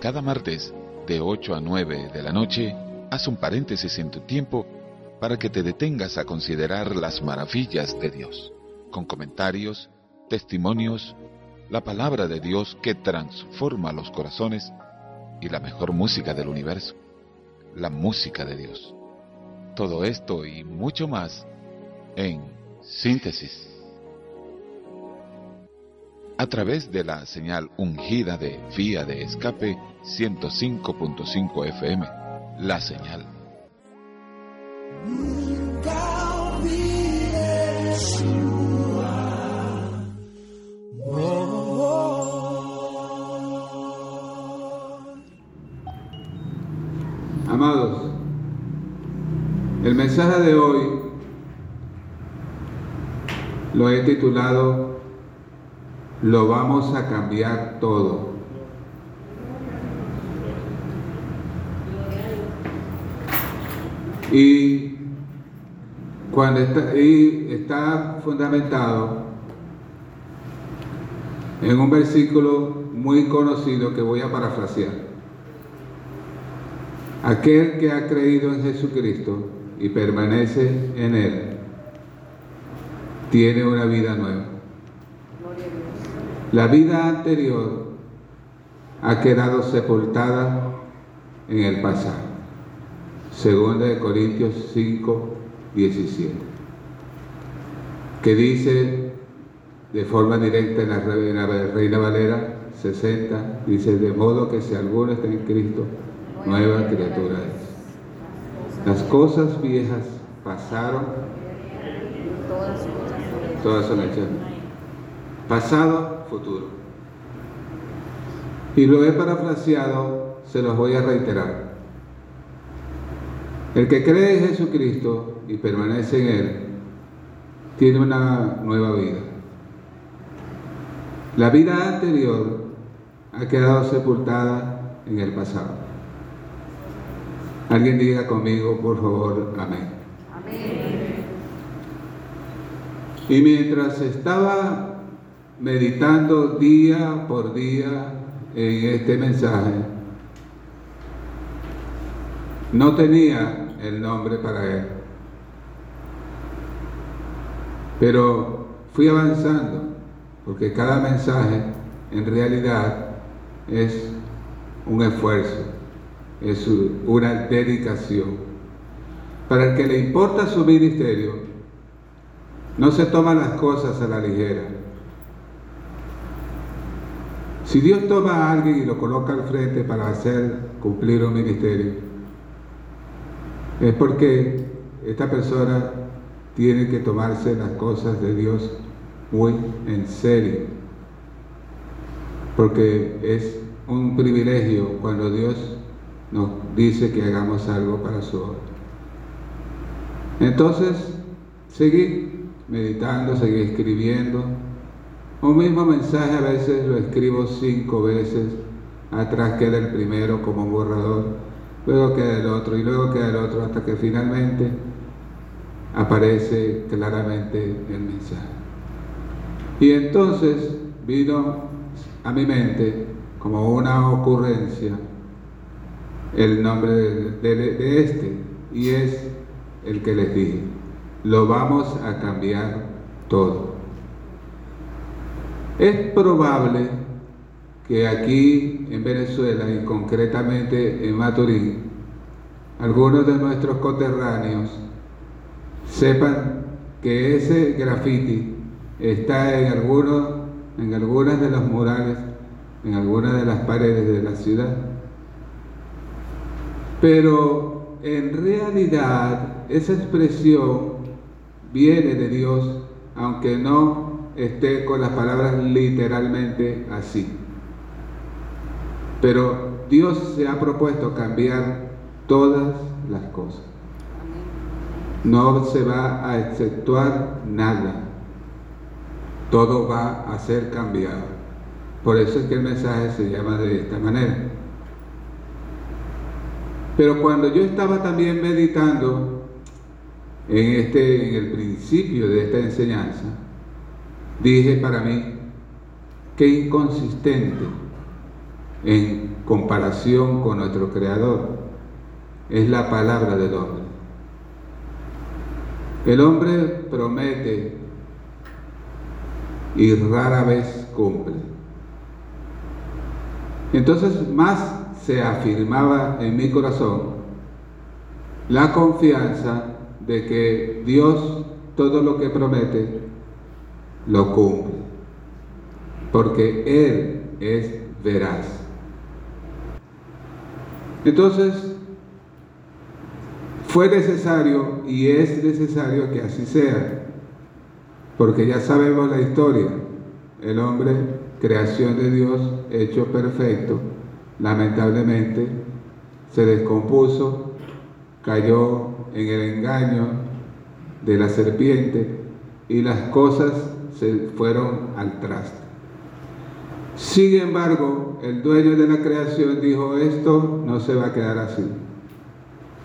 Cada martes, de 8 a 9 de la noche, haz un paréntesis en tu tiempo para que te detengas a considerar las maravillas de Dios, con comentarios, testimonios, la palabra de Dios que transforma los corazones y la mejor música del universo, la música de Dios. Todo esto y mucho más en síntesis a través de la señal ungida de vía de escape 105.5 FM, la señal. Amados, el mensaje de hoy lo he titulado lo vamos a cambiar todo. Y cuando está, y está fundamentado en un versículo muy conocido que voy a parafrasear. Aquel que ha creído en Jesucristo y permanece en Él, tiene una vida nueva. La vida anterior ha quedado sepultada en el pasado. Segunda de Corintios 5, 17. Que dice de forma directa en la Reina Valera 60, dice, de modo que si alguno está en Cristo, nueva criatura es. Las cosas viejas pasaron, todas son hechas. Pasado futuro. Y lo he parafraseado, se los voy a reiterar. El que cree en Jesucristo y permanece en Él, tiene una nueva vida. La vida anterior ha quedado sepultada en el pasado. Alguien diga conmigo, por favor, amén. Amén. Y mientras estaba meditando día por día en este mensaje, no tenía el nombre para él. Pero fui avanzando, porque cada mensaje en realidad es un esfuerzo, es una dedicación. Para el que le importa su ministerio, no se toman las cosas a la ligera si Dios toma a alguien y lo coloca al frente para hacer cumplir un ministerio, es porque esta persona tiene que tomarse las cosas de Dios muy en serio. Porque es un privilegio cuando Dios nos dice que hagamos algo para su obra. Entonces, seguí meditando, seguí escribiendo, un mismo mensaje a veces lo escribo cinco veces, atrás queda el primero como un borrador, luego queda el otro y luego queda el otro hasta que finalmente aparece claramente el mensaje. Y entonces vino a mi mente como una ocurrencia el nombre de, de este y es el que les dije, lo vamos a cambiar todo. Es probable que aquí en Venezuela y concretamente en Maturín, algunos de nuestros coterráneos sepan que ese graffiti está en, en algunas de los murales, en algunas de las paredes de la ciudad. Pero en realidad esa expresión viene de Dios, aunque no esté con las palabras literalmente así. Pero Dios se ha propuesto cambiar todas las cosas. No se va a exceptuar nada. Todo va a ser cambiado. Por eso es que el mensaje se llama de esta manera. Pero cuando yo estaba también meditando en, este, en el principio de esta enseñanza, dije para mí, qué inconsistente en comparación con nuestro Creador es la palabra del hombre. El hombre promete y rara vez cumple. Entonces más se afirmaba en mi corazón la confianza de que Dios todo lo que promete lo cumple, porque Él es veraz. Entonces, fue necesario y es necesario que así sea, porque ya sabemos la historia. El hombre, creación de Dios, hecho perfecto, lamentablemente se descompuso, cayó en el engaño de la serpiente y las cosas se fueron al traste. Sin embargo, el dueño de la creación dijo, esto no se va a quedar así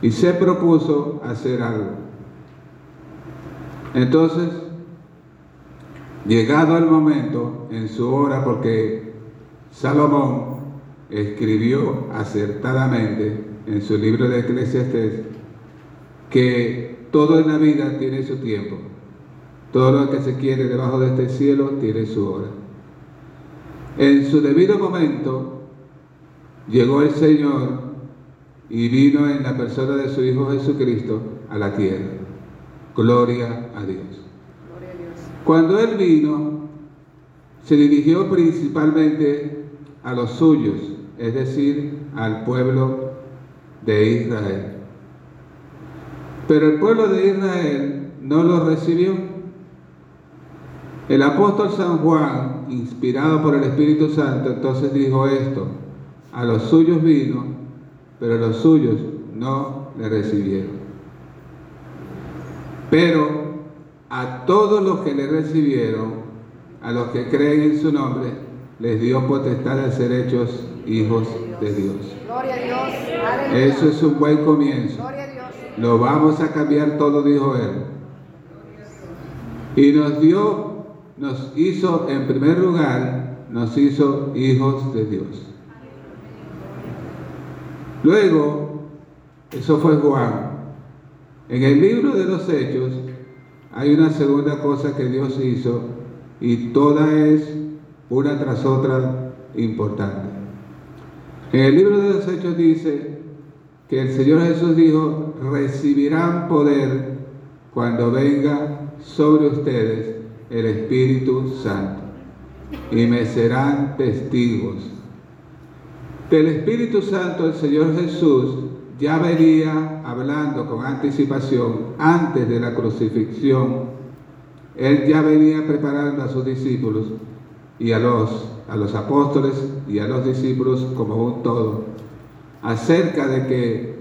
y se propuso hacer algo. Entonces, llegado el momento, en su hora, porque Salomón escribió acertadamente en su libro de Eclesiastes que todo en la vida tiene su tiempo. Todo lo que se quiere debajo de este cielo tiene su hora. En su debido momento llegó el Señor y vino en la persona de su Hijo Jesucristo a la tierra. Gloria a Dios. Cuando Él vino, se dirigió principalmente a los suyos, es decir, al pueblo de Israel. Pero el pueblo de Israel no lo recibió. El apóstol San Juan, inspirado por el Espíritu Santo, entonces dijo esto, a los suyos vino pero los suyos no le recibieron. Pero a todos los que le recibieron, a los que creen en su nombre, les dio potestad de ser hechos hijos de Dios. Gloria a Dios. Eso es un buen comienzo. Lo vamos a cambiar todo, dijo él. Y nos dio, nos hizo, en primer lugar, nos hizo hijos de Dios. Luego, eso fue Juan. En el libro de los Hechos hay una segunda cosa que Dios hizo y toda es una tras otra importante. En el libro de los Hechos dice que el Señor Jesús dijo, recibirán poder cuando venga sobre ustedes el Espíritu Santo y me serán testigos del Espíritu Santo el Señor Jesús ya venía hablando con anticipación antes de la crucifixión. Él ya venía preparando a sus discípulos y a los, a los apóstoles y a los discípulos como un todo acerca de que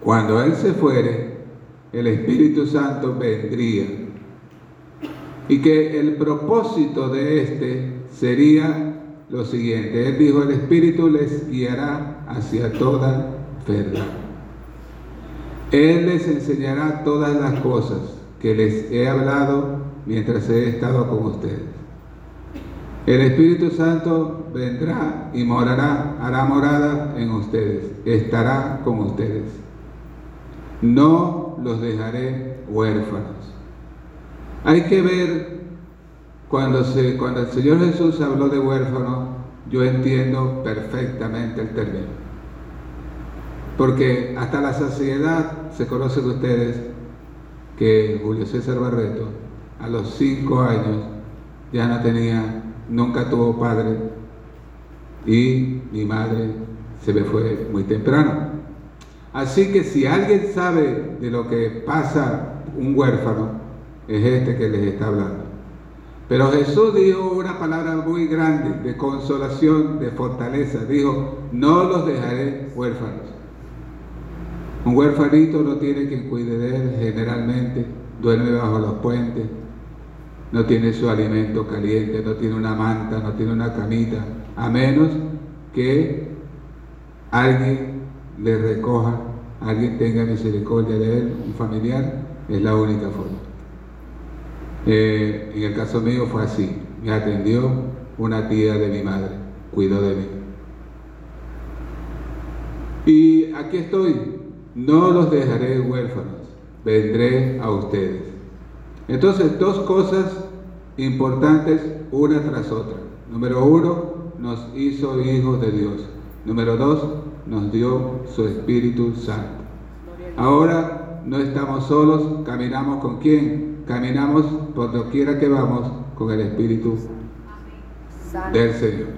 cuando Él se fuere, el Espíritu Santo vendría y que el propósito de éste sería lo siguiente. Él dijo, el Espíritu les guiará hacia toda verdad. Él les enseñará todas las cosas que les he hablado mientras he estado con ustedes. El Espíritu Santo vendrá y morará, hará morada en ustedes, estará con ustedes. No los dejaré huérfanos. Hay que ver cuando, el Señor Jesús habló de huérfano, yo entiendo perfectamente el término. Porque hasta la saciedad se conocen ustedes que Julio César Barreto a los cinco años ya no tenía, nunca tuvo padre y mi madre se me fue muy temprano. Así que si alguien sabe de lo que pasa un huérfano, es este que les está hablando. Pero Jesús dijo una palabra muy grande de consolación, de fortaleza. Dijo, no los dejaré huérfanos. Un huérfanito no tiene quien cuide de él generalmente, duerme bajo los puentes, no tiene su alimento caliente, no tiene una manta, no tiene una camita, a menos que alguien le recoja, alguien tenga misericordia de él, un familiar, es la única forma. Eh, en el caso mío fue así. Me atendió una tía de mi madre, cuidó de mí. Y aquí estoy, no los dejaré huérfanos, vendré a ustedes. Entonces, dos cosas importantes una tras otra. Número uno, nos hizo hijos de Dios. Número dos, nos dio su Espíritu Santo. Ahora no estamos solos, caminamos con quién? Caminamos por doquiera que vamos con el Espíritu del Señor.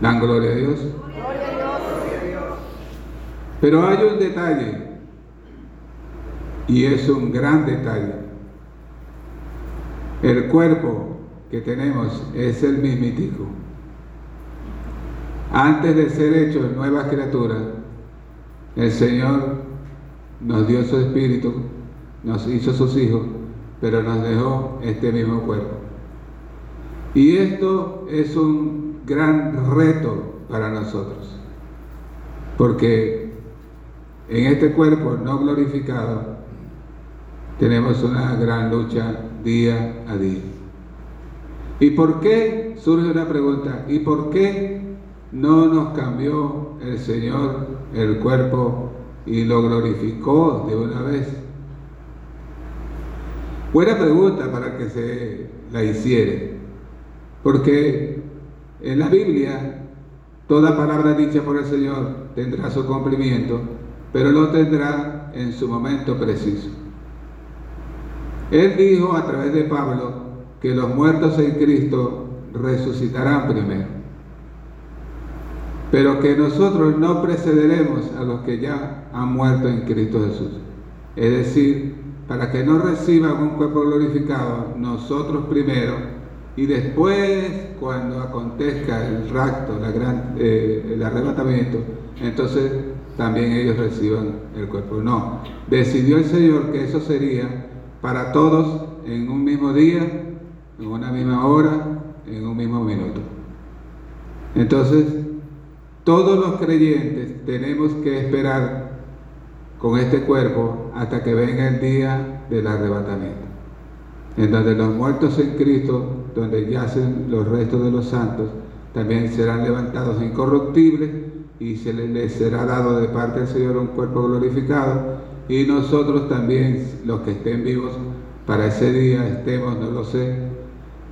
Dan gloria a Dios. Pero hay un detalle, y es un gran detalle. El cuerpo que tenemos es el mismitico. Antes de ser hechos nuevas criaturas, el Señor nos dio su espíritu, nos hizo sus hijos, pero nos dejó este mismo cuerpo. Y esto es un gran reto para nosotros, porque en este cuerpo no glorificado tenemos una gran lucha día a día. ¿Y por qué? Surge una pregunta, ¿y por qué no nos cambió el Señor el cuerpo y lo glorificó de una vez? Buena pregunta para que se la hiciere, porque en la Biblia toda palabra dicha por el Señor tendrá su cumplimiento, pero lo tendrá en su momento preciso. Él dijo a través de Pablo que los muertos en Cristo resucitarán primero, pero que nosotros no precederemos a los que ya han muerto en Cristo Jesús. Es decir, para que no reciban un cuerpo glorificado, nosotros primero, y después, cuando acontezca el rapto, eh, el arrebatamiento, entonces también ellos reciban el cuerpo. No, decidió el Señor que eso sería para todos en un mismo día, en una misma hora, en un mismo minuto. Entonces, todos los creyentes tenemos que esperar con este cuerpo hasta que venga el día del arrebatamiento, en donde los muertos en Cristo, donde yacen los restos de los santos, también serán levantados incorruptibles y se les será dado de parte del Señor un cuerpo glorificado y nosotros también, los que estén vivos para ese día, estemos, no lo sé,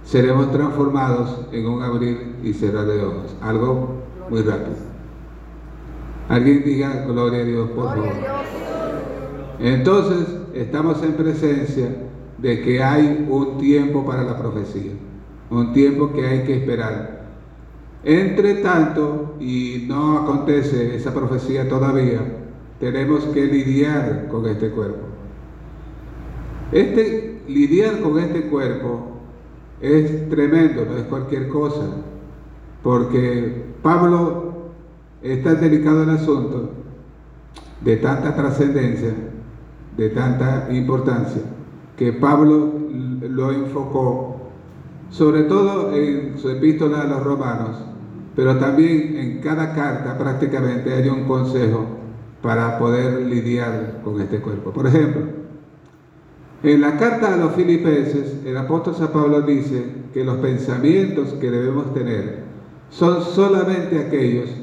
seremos transformados en un abrir y cerrar de ojos. Algo muy rápido. Alguien diga gloria a Dios, por favor. Entonces, estamos en presencia de que hay un tiempo para la profecía, un tiempo que hay que esperar. Entre tanto, y no acontece esa profecía todavía, tenemos que lidiar con este cuerpo. Este lidiar con este cuerpo es tremendo, no es cualquier cosa, porque Pablo es tan delicado el asunto, de tanta trascendencia, de tanta importancia, que Pablo lo enfocó sobre todo en su epístola a los romanos, pero también en cada carta prácticamente hay un consejo para poder lidiar con este cuerpo. Por ejemplo, en la carta a los filipenses, el apóstol San Pablo dice que los pensamientos que debemos tener son solamente aquellos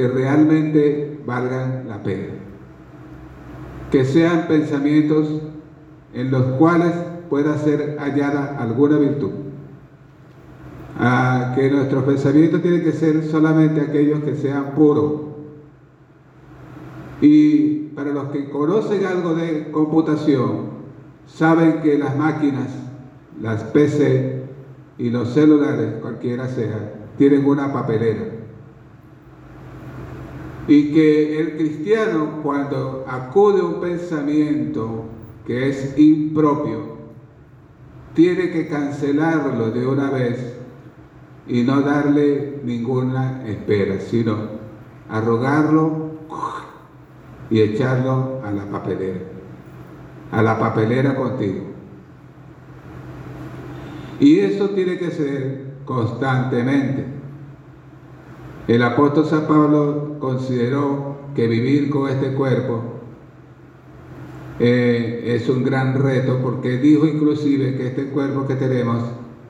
que realmente valgan la pena. Que sean pensamientos en los cuales pueda ser hallada alguna virtud. Que nuestros pensamientos tienen que ser solamente aquellos que sean puros, y para los que conocen algo de computación, saben que las máquinas, las PC y los celulares, cualquiera sea, tienen una papelera. Y que el cristiano cuando acude a un pensamiento que es impropio, tiene que cancelarlo de una vez y no darle ninguna espera, sino arrogarlo y echarlo a la papelera, a la papelera contigo. Y eso tiene que ser constantemente. El apóstol San Pablo consideró que vivir con este cuerpo eh, es un gran reto porque dijo inclusive que este cuerpo que tenemos,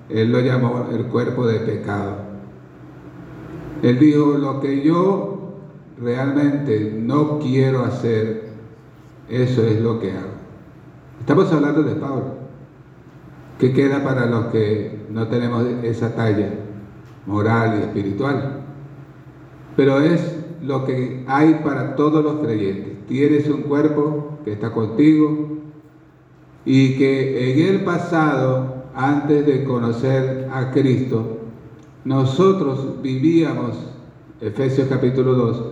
él lo llamó el cuerpo de pecado. Él dijo, lo que yo realmente no quiero hacer, eso es lo que hago. Estamos hablando de Pablo. ¿Qué queda para los que no tenemos esa talla moral y espiritual? Pero es lo que hay para todos los creyentes. Tienes un cuerpo que está contigo y que en el pasado, antes de conocer a Cristo, nosotros vivíamos, Efesios capítulo 2,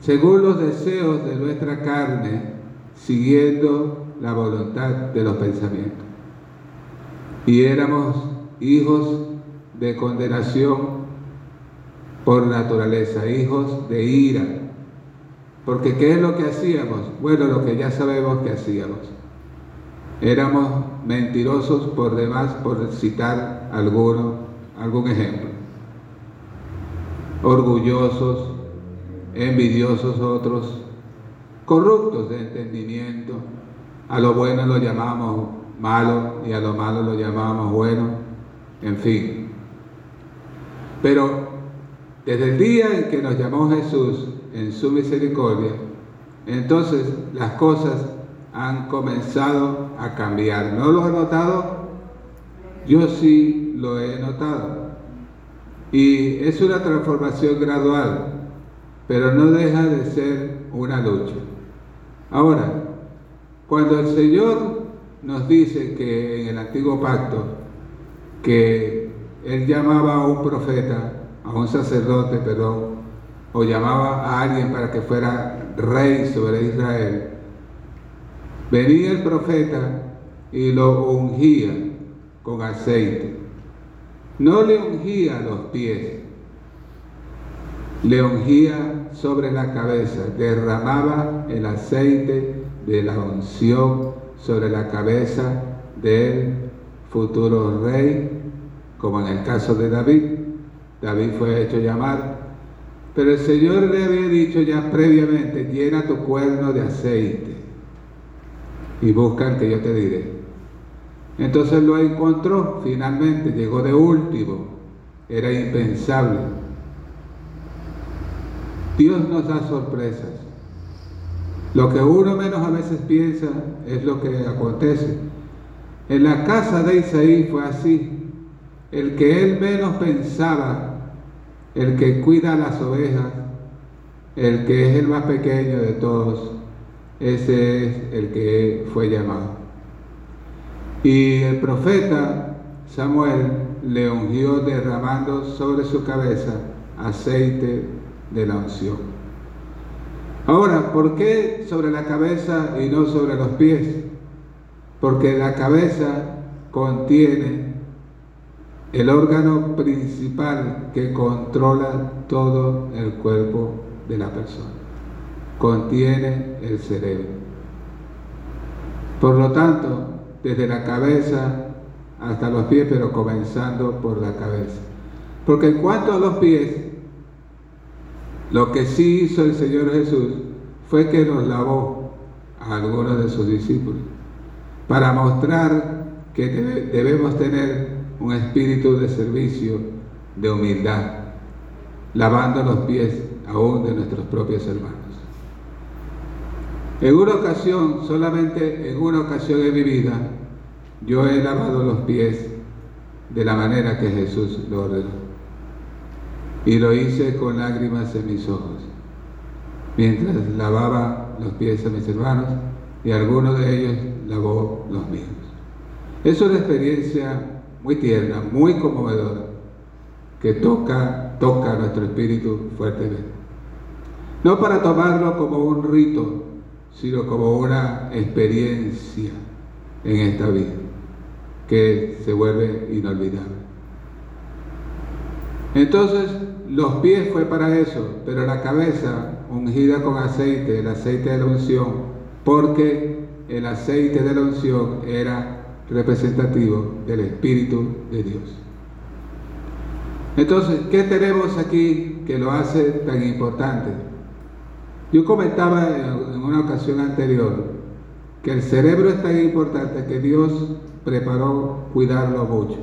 según los deseos de nuestra carne, siguiendo la voluntad de los pensamientos. Y éramos hijos de condenación por naturaleza, hijos de ira. Porque ¿qué es lo que hacíamos? Bueno, lo que ya sabemos que hacíamos. Éramos mentirosos por demás, por citar alguno, algún ejemplo. Orgullosos, envidiosos otros, corruptos de entendimiento. A lo bueno lo llamamos malo y a lo malo lo llamamos bueno, en fin. Pero desde el día en que nos llamó Jesús en su misericordia, entonces las cosas han comenzado a cambiar. ¿No lo he notado? Yo sí lo he notado. Y es una transformación gradual, pero no deja de ser una lucha. Ahora, cuando el Señor nos dice que en el antiguo pacto, que Él llamaba a un profeta, un sacerdote, perdón, o llamaba a alguien para que fuera rey sobre Israel, venía el profeta y lo ungía con aceite. No le ungía los pies, le ungía sobre la cabeza, derramaba el aceite de la unción sobre la cabeza del futuro rey, como en el caso de David. David fue hecho llamar, pero el Señor le había dicho ya previamente, llena tu cuerno de aceite y buscan que yo te diré. Entonces lo encontró, finalmente llegó de último, era impensable. Dios nos da sorpresas. Lo que uno menos a veces piensa es lo que acontece. En la casa de Isaí fue así. El que él menos pensaba el que cuida las ovejas, el que es el más pequeño de todos, ese es el que fue llamado. Y el profeta Samuel le ungió derramando sobre su cabeza aceite de la unción. Ahora, ¿por qué sobre la cabeza y no sobre los pies? Porque la cabeza contiene el órgano principal que controla todo el cuerpo de la persona. Contiene el cerebro. Por lo tanto, desde la cabeza hasta los pies, pero comenzando por la cabeza. Porque en cuanto a los pies, lo que sí hizo el Señor Jesús fue que nos lavó a algunos de sus discípulos para mostrar que debemos tener un espíritu de servicio, de humildad, lavando los pies aún de nuestros propios hermanos. En una ocasión, solamente en una ocasión en mi vida, yo he lavado los pies de la manera que Jesús lo ordenó. Y lo hice con lágrimas en mis ojos, mientras lavaba los pies a mis hermanos y alguno de ellos lavó los míos. Es una experiencia muy tierna, muy conmovedora, que toca, toca nuestro espíritu fuertemente. No para tomarlo como un rito, sino como una experiencia en esta vida que se vuelve inolvidable. Entonces, los pies fue para eso, pero la cabeza ungida con aceite, el aceite de la unción, porque el aceite de la unción era representativo del Espíritu de Dios. Entonces, ¿qué tenemos aquí que lo hace tan importante? Yo comentaba en una ocasión anterior que el cerebro es tan importante que Dios preparó cuidarlo mucho.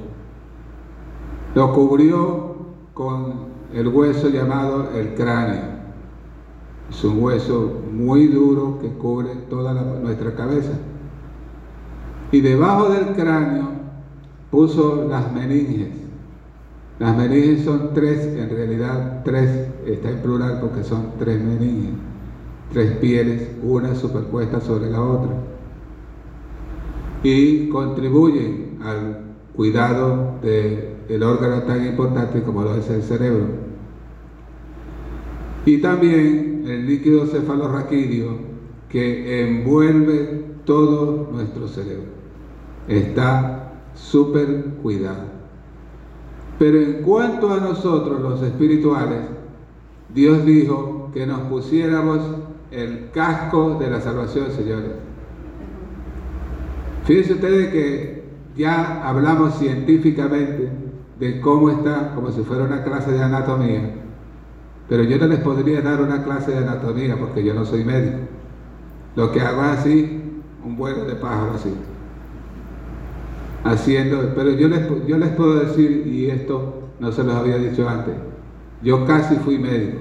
Lo cubrió con el hueso llamado el cráneo. Es un hueso muy duro que cubre toda nuestra cabeza. Y debajo del cráneo puso las meninges. Las meninges son tres, en realidad tres, está en plural porque son tres meninges, tres pieles, una superpuesta sobre la otra. Y contribuyen al cuidado del órgano tan importante como lo es el cerebro. Y también el líquido cefalorraquídeo que envuelve todo nuestro cerebro. Está súper cuidado. Pero en cuanto a nosotros los espirituales, Dios dijo que nos pusiéramos el casco de la salvación, señores. Fíjense ustedes que ya hablamos científicamente de cómo está, como si fuera una clase de anatomía, pero yo no les podría dar una clase de anatomía porque yo no soy médico. Lo que hago así, un vuelo de pájaro así. Haciendo, pero yo les, yo les puedo decir, y esto no se los había dicho antes, yo casi fui médico.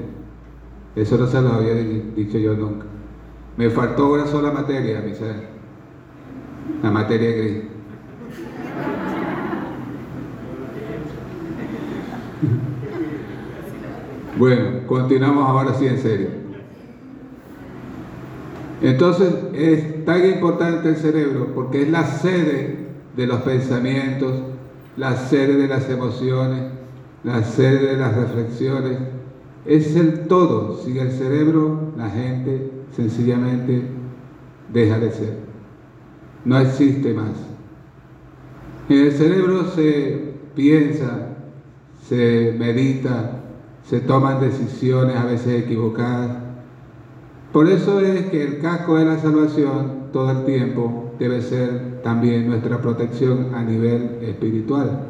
Eso no se los había dicho yo nunca. Me faltó una sola materia, mi ser, la materia gris. Bueno, continuamos ahora sí en serio. Entonces es tan importante el cerebro porque es la sede de los pensamientos, la sede de las emociones, la sede de las reflexiones. Es el todo. Sin el cerebro la gente sencillamente deja de ser. No existe más. En el cerebro se piensa, se medita, se toman decisiones a veces equivocadas. Por eso es que el casco de la salvación todo el tiempo debe ser también nuestra protección a nivel espiritual.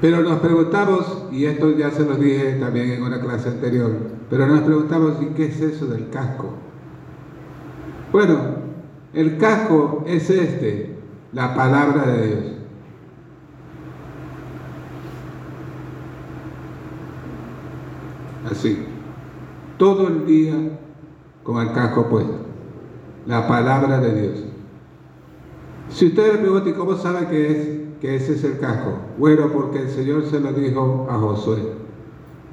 Pero nos preguntamos, y esto ya se los dije también en una clase anterior, pero nos preguntamos, ¿y qué es eso del casco? Bueno, el casco es este, la palabra de Dios. así, todo el día con el casco puesto, la palabra de Dios. Si usted me pregunta, cómo sabe que, es, que ese es el casco? Bueno, porque el Señor se lo dijo a Josué.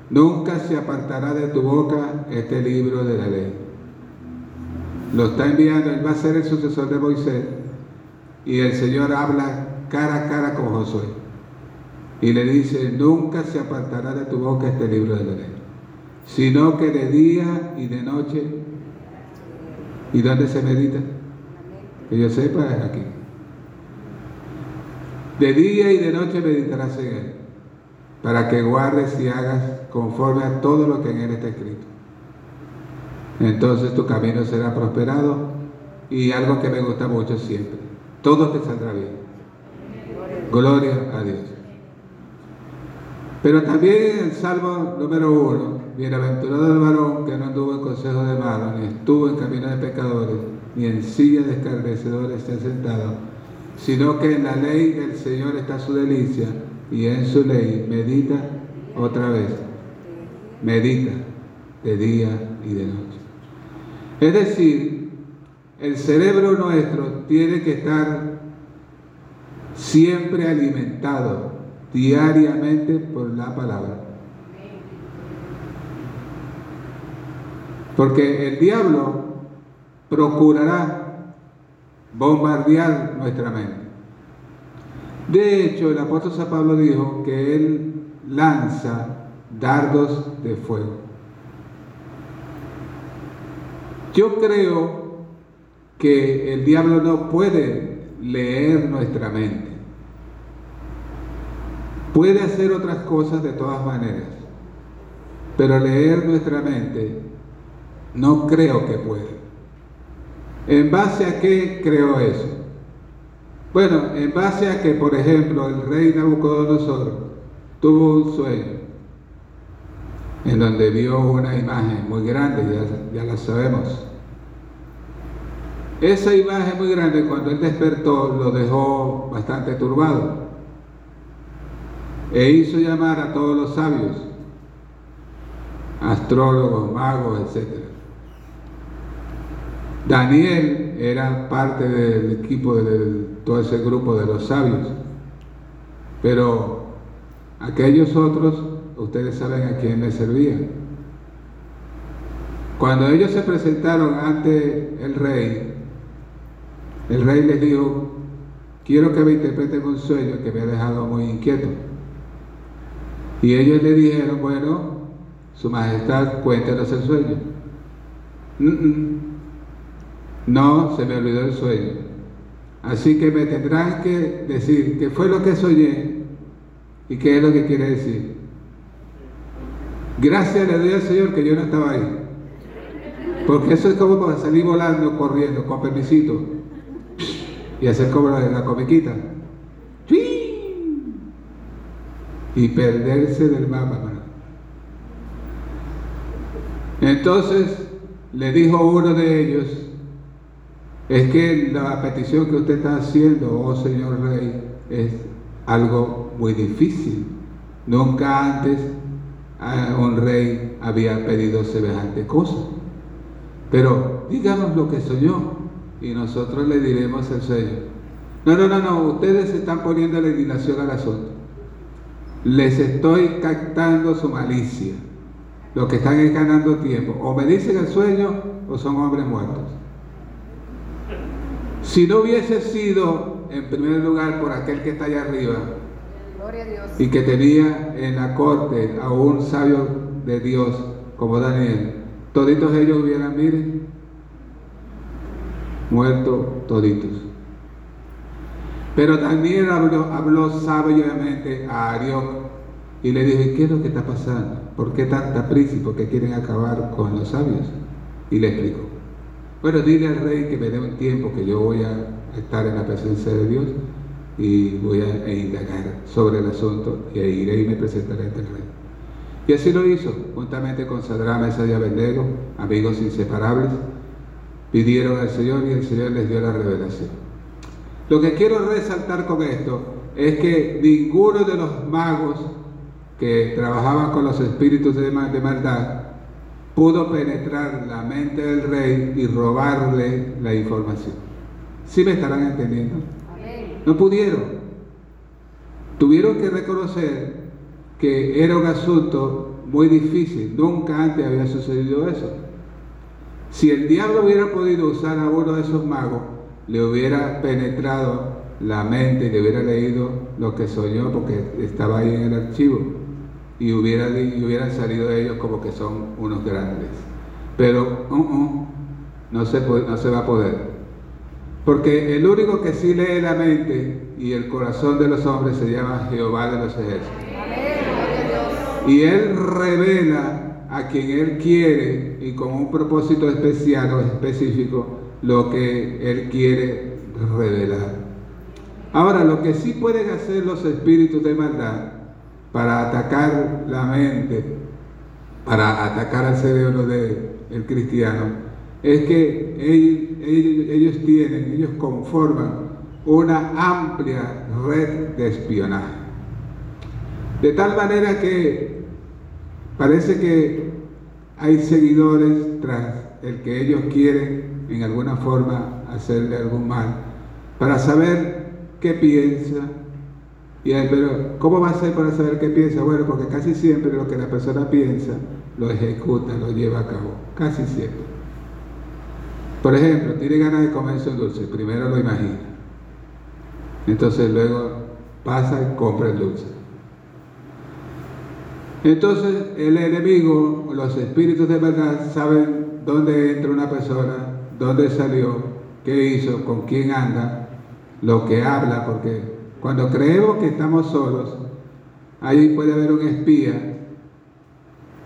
Nunca se apartará de tu boca este libro de la ley. Lo está enviando, él va a ser el sucesor de Moisés. Y el Señor habla cara a cara con Josué. Y le dice, nunca se apartará de tu boca este libro de la ley sino que de día y de noche. ¿Y dónde se medita? Que yo sepa es aquí. De día y de noche meditarás en él, para que guardes y hagas conforme a todo lo que en él está escrito. Entonces tu camino será prosperado y algo que me gusta mucho siempre, todo te saldrá bien. Gloria a Dios. Pero también el Salmo número uno Bienaventurado el varón que no anduvo en consejo de malos, ni estuvo en camino de pecadores, ni en silla de escarnecedores se ha sentado, sino que en la ley del Señor está su delicia, y en su ley medita otra vez, medita de día y de noche. Es decir, el cerebro nuestro tiene que estar siempre alimentado diariamente por la palabra. Porque el diablo procurará bombardear nuestra mente. De hecho, el apóstol San Pablo dijo que él lanza dardos de fuego. Yo creo que el diablo no puede leer nuestra mente. Puede hacer otras cosas de todas maneras, pero leer nuestra mente no creo que pueda. ¿En base a qué creo eso? Bueno, en base a que, por ejemplo, el rey Nabucodonosor tuvo un sueño en donde vio una imagen muy grande, ya, ya la sabemos. Esa imagen muy grande, cuando él despertó, lo dejó bastante turbado. E hizo llamar a todos los sabios, astrólogos, magos, etc. Daniel era parte del equipo de todo ese grupo de los sabios. Pero aquellos otros, ustedes saben a quién les servían. Cuando ellos se presentaron ante el rey, el rey les dijo, quiero que me interpreten un sueño que me ha dejado muy inquieto. Y ellos le dijeron, bueno, su majestad, cuéntenos el sueño. No, se me olvidó el sueño. Así que me tendrán que decir qué fue lo que soñé y qué es lo que quiere decir. Gracias le doy al Señor que yo no estaba ahí. Porque eso es como para salir volando, corriendo, con permisito. Y hacer como la, la comiquita y perderse del mapa. Entonces le dijo uno de ellos, es que la petición que usted está haciendo, oh señor rey, es algo muy difícil. Nunca antes un rey había pedido semejante cosa. Pero díganos lo que soñó y nosotros le diremos al Señor. No, no, no, no, ustedes están poniendo la indignación al asunto les estoy captando su malicia. Lo que están es ganando tiempo. O me dicen el sueño o son hombres muertos. Si no hubiese sido, en primer lugar, por aquel que está allá arriba y que tenía en la corte a un sabio de Dios como Daniel, toditos ellos hubieran, miren, muerto toditos. Pero Daniel habló, habló sabiamente a Arioc y le dijo, ¿qué es lo que está pasando? ¿Por qué tanta prisa por qué quieren acabar con los sabios? Y le explicó. Bueno, dile al rey que me dé un tiempo que yo voy a estar en la presencia de Dios y voy a indagar sobre el asunto y iré y me presentaré ante el rey. Y así lo hizo, juntamente con Sadrán, Mesa y Abednego, amigos inseparables, pidieron al Señor y el Señor les dio la revelación. Lo que quiero resaltar con esto es que ninguno de los magos que trabajaban con los espíritus de, maldad pudo penetrar la mente del rey y robarle la información. ¿Sí me estarán entendiendo? No pudieron. Tuvieron que reconocer que era un asunto muy difícil. Nunca antes había sucedido eso. Si el diablo hubiera podido usar a uno de esos magos, le hubiera penetrado la mente y le hubiera leído lo que soñó porque estaba ahí en el archivo y hubiera, y hubieran salido ellos como que son unos grandes. Pero uh, uh, no, se no se va a poder. Porque el único que sí lee la mente y el corazón de los hombres se llama Jehová de los ejércitos. Y Él revela a quien Él quiere y con un propósito especial o específico lo que Él quiere revelar. Ahora, lo que sí pueden hacer los espíritus de maldad para atacar la mente, para atacar al cerebro del cristiano, es que ellos, ellos tienen, ellos conforman una amplia red de espionaje. De tal manera que parece que hay seguidores tras el que ellos quieren en alguna forma hacerle algún mal, para saber qué piensa. Y pero, ¿cómo va a ser para saber qué piensa? Bueno, porque casi siempre lo que la persona piensa lo ejecuta, lo lleva a cabo, casi siempre. Por ejemplo, tiene ganas de comerse un dulce, primero lo imagina. Entonces luego pasa y compra el dulce. Entonces el enemigo, los espíritus de verdad, saben dónde entra una persona dónde salió, qué hizo, con quién anda, lo que habla, porque cuando creemos que estamos solos, ahí puede haber un espía.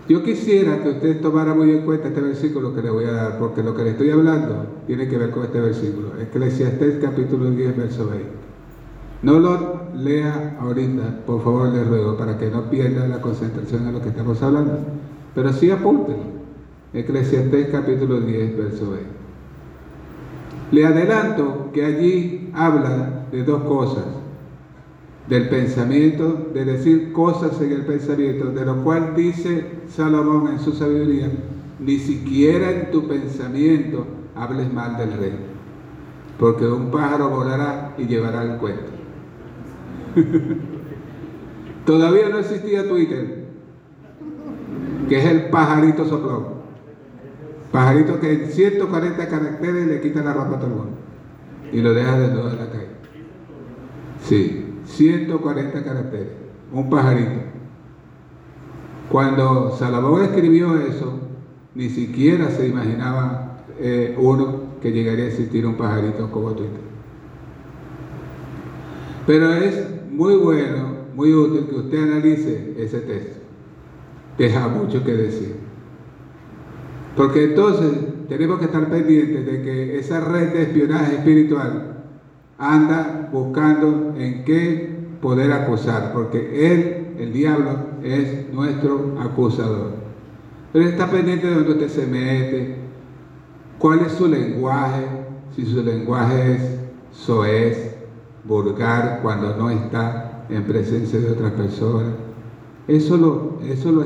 Yo quisiera que usted tomara muy en cuenta este versículo que le voy a dar, porque lo que le estoy hablando tiene que ver con este versículo. Eclesiastés capítulo 10, verso 20. No lo lea ahorita, por favor le ruego, para que no pierda la concentración en lo que estamos hablando. Pero sí apúntelo. Eclesiastés capítulo 10, verso 20. Le adelanto que allí habla de dos cosas, del pensamiento, de decir cosas en el pensamiento, de lo cual dice Salomón en su sabiduría, ni siquiera en tu pensamiento hables mal del rey, porque un pájaro volará y llevará el cuento. Todavía no existía Twitter, que es el pajarito soplón. Pajarito que en 140 caracteres le quita la ropa a todo el mundo y lo deja desnudo en la calle. Sí, 140 caracteres, un pajarito. Cuando Salomón escribió eso, ni siquiera se imaginaba eh, uno que llegaría a existir un pajarito como Twitter. Pero es muy bueno, muy útil que usted analice ese texto. Deja mucho que decir. Porque entonces tenemos que estar pendientes de que esa red de espionaje espiritual anda buscando en qué poder acusar, porque él, el diablo, es nuestro acusador. Pero está pendiente de dónde usted se mete, cuál es su lenguaje, si su lenguaje es soez, vulgar, cuando no está en presencia de otras personas. Eso lo, eso lo,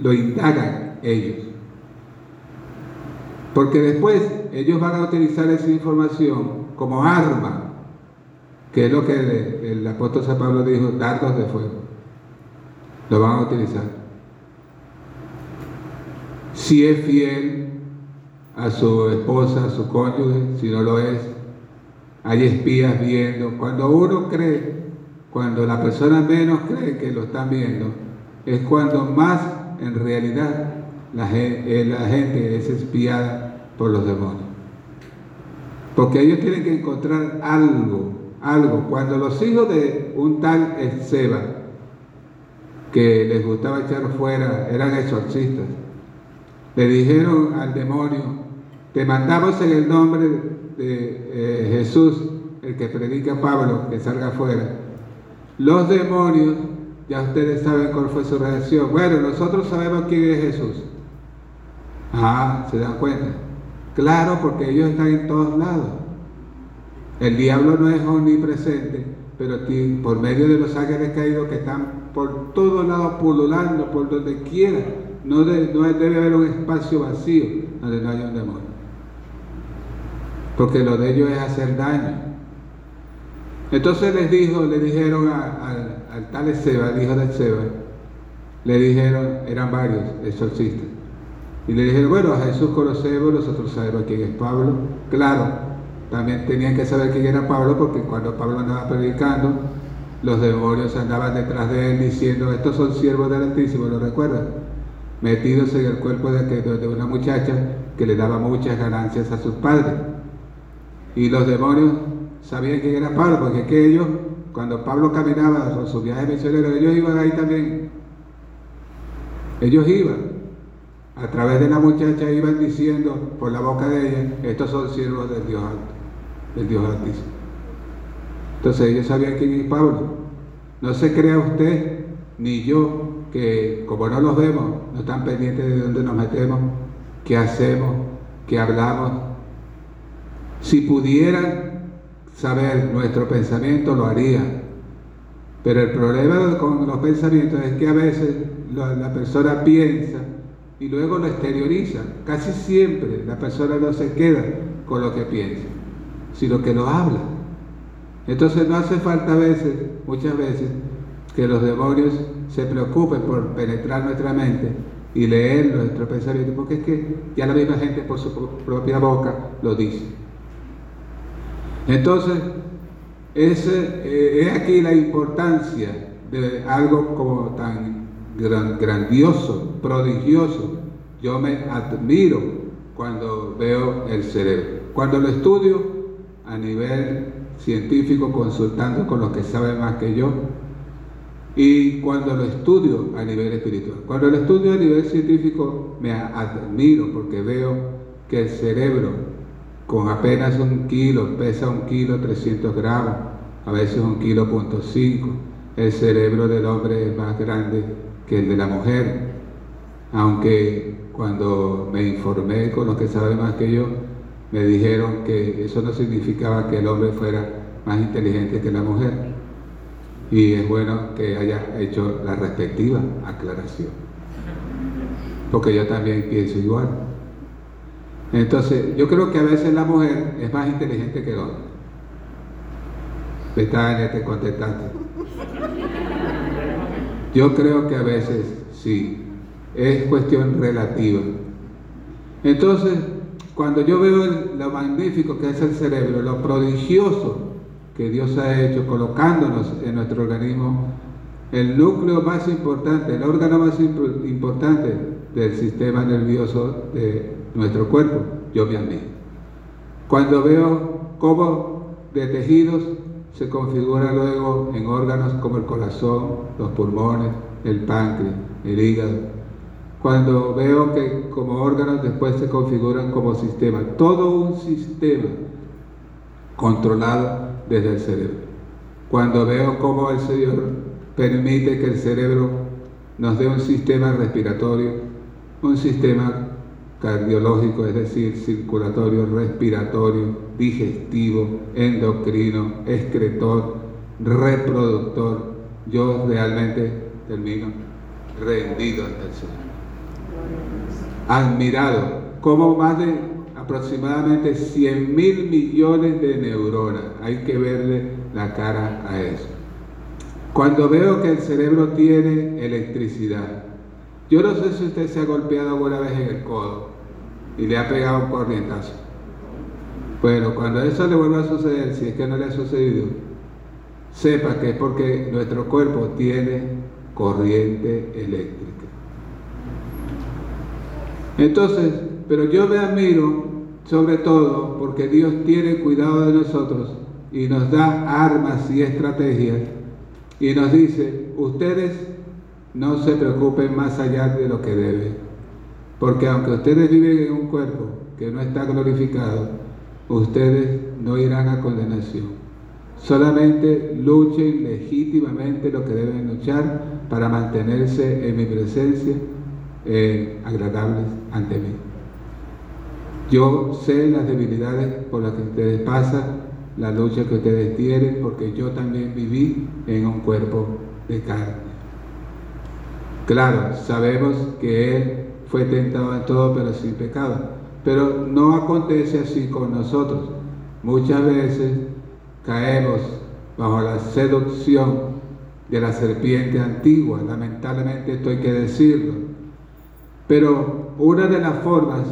lo indagan ellos. Porque después ellos van a utilizar esa información como arma, que es lo que el, apóstol San Pablo dijo, dardos de fuego. Lo van a utilizar. Si es fiel a su esposa, a su cónyuge, si no lo es, hay espías viendo. Cuando uno cree, cuando la persona menos cree que lo están viendo, es cuando más en realidad la gente, eh, la gente es espiada por los demonios. Porque ellos tienen que encontrar algo, algo. Cuando los hijos de un tal Seba, que les gustaba echar fuera, eran exorcistas, le dijeron al demonio, te mandamos en el nombre de eh, Jesús, el que predica Pablo, que salga afuera. Los demonios, ya ustedes saben cuál fue su reacción. Bueno, nosotros sabemos quién es Jesús. Ah, ¿se dan cuenta? Claro, porque ellos están en todos lados. El diablo no es omnipresente, pero por medio de los ángeles caídos que están por todos lados pululando, por donde quiera, no, debe haber un espacio vacío donde no haya un demonio. Porque lo de ellos es hacer daño. Entonces les dijo, le dijeron al tal Seba, el hijo de Seba, le dijeron, eran varios exorcistas, y le dijeron, bueno, a Jesús conocemos, nosotros sabemos quién es Pablo. Claro, también tenían que saber quién era Pablo porque cuando Pablo andaba predicando, los demonios andaban detrás de él diciendo, estos son siervos del Altísimo, ¿lo recuerdan? Metidos en el cuerpo de, de una muchacha que le daba muchas ganancias a sus padres. Y los demonios sabían quién era Pablo, porque es que ellos, cuando Pablo caminaba con su viaje misionero, ellos iban ahí también. Ellos iban a través de la muchacha iban diciendo por la boca de ella, estos son siervos del Dios alto, del Dios altísimo. Entonces ellos sabían quién es Pablo. No se crea usted ni yo que como no los vemos, no están pendientes de dónde nos metemos, qué hacemos, qué hablamos. Si pudieran saber nuestro pensamiento, lo harían. Pero el problema con los pensamientos es que a veces la persona piensa y luego lo exterioriza. Casi siempre la persona no se queda con lo que piensa, sino que lo habla. Entonces no hace falta a veces, muchas veces, que los demonios se preocupen por penetrar nuestra mente y leer nuestro pensamiento, porque es que ya la misma gente por su propia boca lo dice. Entonces, es, eh, es aquí la importancia de algo como tan grandioso, prodigioso. Yo me admiro cuando veo el cerebro. Cuando lo estudio a nivel científico, consultando con los que saben más que yo, y cuando lo estudio a nivel espiritual. Cuando lo estudio a nivel científico me admiro porque veo que el cerebro con apenas un kilo, pesa un kilo 300 gramos, a veces un kilo punto cinco. El cerebro del hombre es más grande que el de la mujer, aunque cuando me informé con los que saben más que yo, me dijeron que eso no significaba que el hombre fuera más inteligente que la mujer. Y es bueno que haya hecho la respectiva aclaración. Porque yo también pienso igual. Entonces, yo creo que a veces la mujer es más inteligente que el hombre. Betania, te contestaste. Yo creo que a veces sí, es cuestión relativa. Entonces, cuando yo veo lo magnífico que es el cerebro, lo prodigioso que Dios ha hecho colocándonos en nuestro organismo, el núcleo más importante, el órgano más importante del sistema nervioso de nuestro cuerpo, yo me admiro. Cuando veo cómo de tejidos se configura luego en órganos como el corazón, los pulmones, el páncreas, el hígado, cuando veo que como órganos después se configuran como sistema, todo un sistema controlado desde el cerebro. Cuando veo cómo el Señor permite que el cerebro nos dé un sistema respiratorio, un sistema cardiológico, es decir, circulatorio, respiratorio, digestivo, endocrino, excretor, reproductor, yo realmente termino rendido ante el Señor admirado. Cómo más de aproximadamente 100 mil millones de neuronas, hay que verle la cara a eso. Cuando veo que el cerebro tiene electricidad, yo no sé si usted se ha golpeado alguna vez en el codo y le ha pegado un corrientazo. Bueno, cuando eso le vuelva a suceder, si es que no le ha sucedido, sepa que es porque nuestro cuerpo tiene corriente eléctrica. Entonces, pero yo me admiro sobre todo porque Dios tiene cuidado de nosotros y nos da armas y estrategias y nos dice, ustedes no se preocupen más allá de lo que deben, porque aunque ustedes viven en un cuerpo que no está glorificado, ustedes no irán a condenación. Solamente luchen legítimamente lo que deben luchar para mantenerse en mi presencia agradables ante mí. Yo sé las debilidades por las que ustedes pasan, la lucha que ustedes tienen, porque yo también viví en un cuerpo de carne. Claro, sabemos que Él fue tentado en todo, pero sin pecado. Pero no acontece así con nosotros. Muchas veces caemos bajo la seducción de la serpiente antigua, lamentablemente esto hay que decirlo pero una de las formas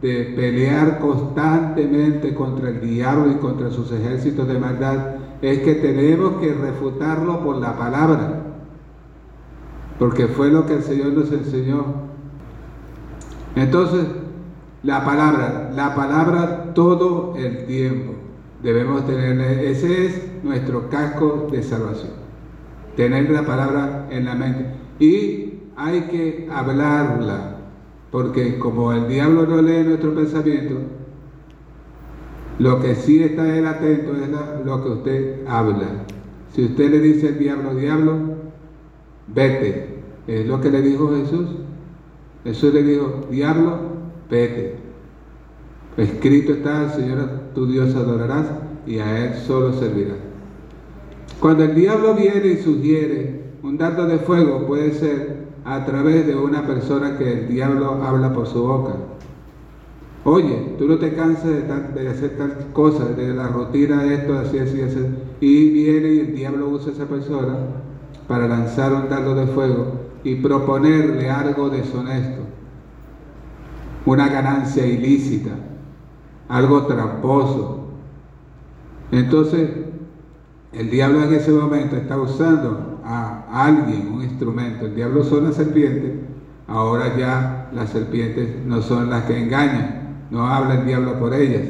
de pelear constantemente contra el diablo y contra sus ejércitos de maldad es que tenemos que refutarlo por la palabra, porque fue lo que el Señor nos enseñó. Entonces, la palabra, la palabra todo el tiempo debemos tener, ese es nuestro casco de salvación, tener la palabra en la mente y hay que hablarla porque como el diablo no lee nuestro pensamiento, lo que sí está él atento es lo que usted habla. Si usted le dice al diablo, diablo, vete. Es lo que le dijo Jesús. Jesús le dijo, diablo, vete. Escrito está, Señor tu Dios adorarás y a Él solo servirás. Cuando el diablo viene y sugiere un dardo de fuego, puede ser a través de una persona que el diablo habla por su boca. Oye, tú no te cansas de, hacer tal cosa, de la rutina de esto, así, así, así. Y viene y el diablo usa a esa persona para lanzar un dardo de fuego y proponerle algo deshonesto, una ganancia ilícita, algo tramposo. Entonces, el diablo en ese momento está usando a alguien un instrumento. El diablo son las serpientes, ahora ya las serpientes no son las que engañan, no habla el diablo por ellas,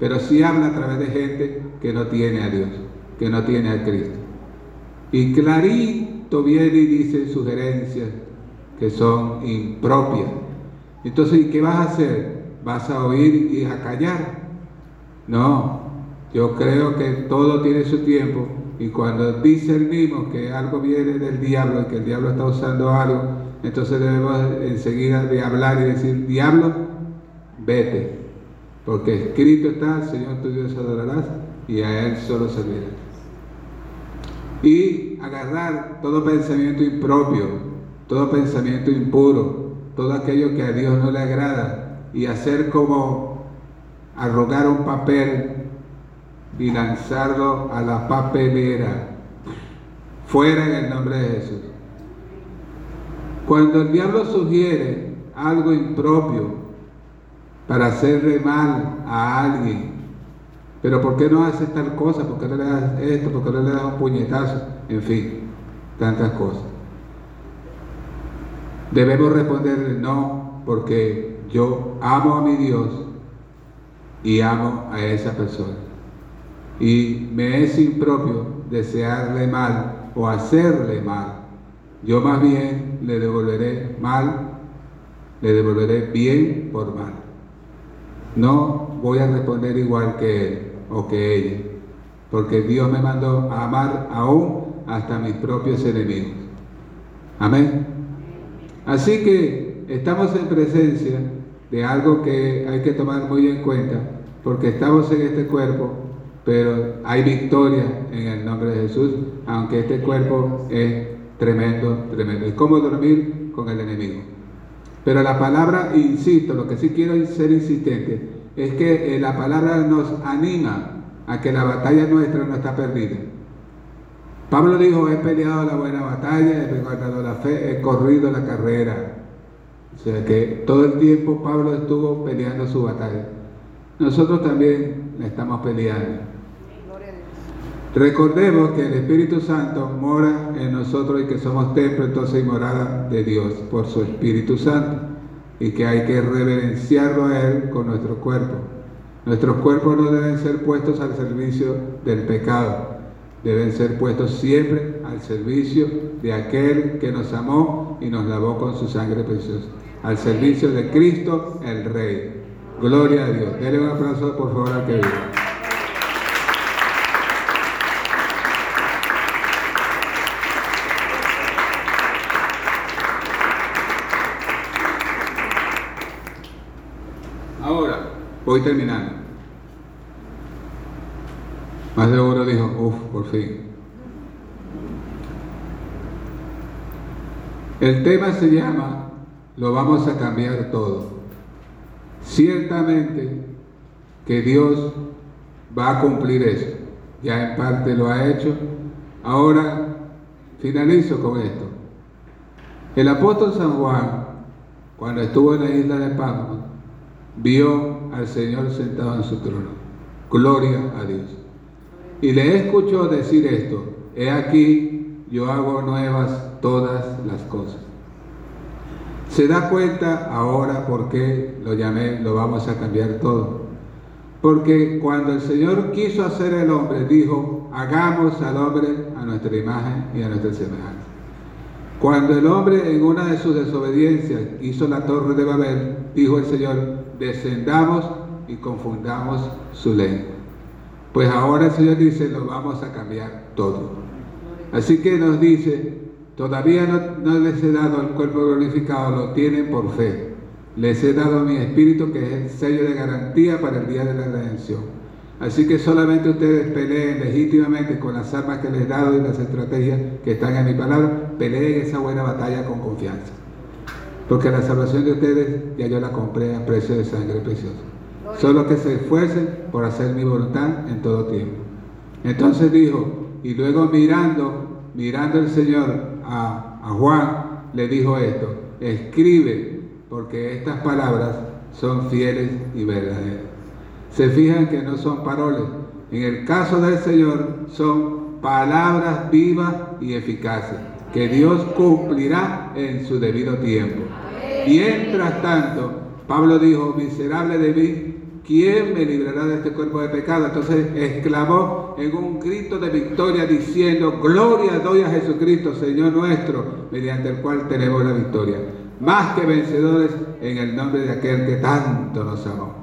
pero sí habla a través de gente que no tiene a Dios, que no tiene a Cristo. Y clarito viene y dice sugerencias que son impropias. Entonces, ¿qué vas a hacer? ¿Vas a oír y a callar? No, yo creo que todo tiene su tiempo y cuando discernimos que algo viene del diablo y que el diablo está usando algo, entonces debemos enseguida de hablar y decir, diablo, vete, porque escrito está, Señor tu Dios adorarás y a Él solo servirás. Y agarrar todo pensamiento impropio, todo pensamiento impuro, todo aquello que a Dios no le agrada y hacer como arrogar un papel y lanzarlo a la papelera, fuera en el nombre de Jesús. Cuando el diablo sugiere algo impropio para hacerle mal a alguien, pero ¿por qué no haces tal cosa? ¿Por qué no le das esto? ¿Por qué no le das un puñetazo? En fin, tantas cosas. Debemos responderle no, porque yo amo a mi Dios y amo a esa persona. Y me es impropio desearle mal o hacerle mal. Yo más bien le devolveré mal, le devolveré bien por mal. No voy a responder igual que él o que ella, porque Dios me mandó a amar aún hasta mis propios enemigos. Amén. Así que estamos en presencia de algo que hay que tomar muy en cuenta, porque estamos en este cuerpo, pero hay victoria en el nombre de Jesús, aunque este cuerpo es tremendo, tremendo. Es como dormir con el enemigo. Pero la palabra, insisto, lo que sí quiero ser insistente, es que eh, la palabra nos anima a que la batalla nuestra no está perdida. Pablo dijo, he peleado la buena batalla, he guardado la fe, he corrido la carrera. O sea que todo el tiempo Pablo estuvo peleando su batalla. Nosotros también la estamos peleando. Recordemos que el Espíritu Santo mora en nosotros y que somos templo entonces y morada de Dios por su Espíritu Santo y que hay que reverenciarlo a Él con nuestro cuerpo. Nuestros cuerpos no deben ser puestos al servicio del pecado, deben ser puestos siempre al servicio de aquel que nos amó y nos lavó con su sangre preciosa, al servicio de Cristo el Rey. Gloria a Dios. Denle un aplauso por favor al que vive. Ahora, voy terminando. Más de uno dijo, uff, por fin. El tema se llama, lo vamos a cambiar todo. Ciertamente que Dios va a cumplir eso. Ya en parte lo ha hecho. Ahora finalizo con esto. El apóstol San Juan, cuando estuvo en la isla de Patmos, vio al Señor sentado en su trono. Gloria a Dios. Y le escuchó decir esto, he aquí, yo hago nuevas todas las cosas. Se da cuenta ahora por qué lo llamé, lo vamos a cambiar todo. Porque cuando el Señor quiso hacer el hombre, dijo, hagamos al hombre a nuestra imagen y a nuestra semejanza. Cuando el hombre en una de sus desobediencias hizo la torre de Babel, dijo el Señor, descendamos y confundamos su lengua. Pues ahora el Señor dice, lo vamos a cambiar todo. Así que nos dice, todavía no, les he dado el cuerpo glorificado, lo tienen por fe. Les he dado mi espíritu, que es el sello de garantía para el día de la redención. Así que solamente ustedes peleen legítimamente con las armas que les he dado y las estrategias que están en mi palabra, peleen esa buena batalla con confianza. Porque la salvación de ustedes ya yo la compré a precio de sangre preciosa. Solo que se esfuercen por hacer mi voluntad en todo tiempo. Entonces dijo, y luego mirando, mirando el Señor a, a Juan, le dijo esto, escribe, porque estas palabras son fieles y verdaderas. Se fijan que no son paroles. En el caso del Señor son palabras vivas y eficaces, que Dios cumplirá en su debido tiempo. Mientras tanto, Pablo dijo, miserable de mí, ¿quién me librará de este cuerpo de pecado? Entonces exclamó en un grito de victoria diciendo, gloria doy a Jesucristo, Señor nuestro, mediante el cual tenemos la victoria. Más que vencedores en el nombre de aquel que tanto nos amó.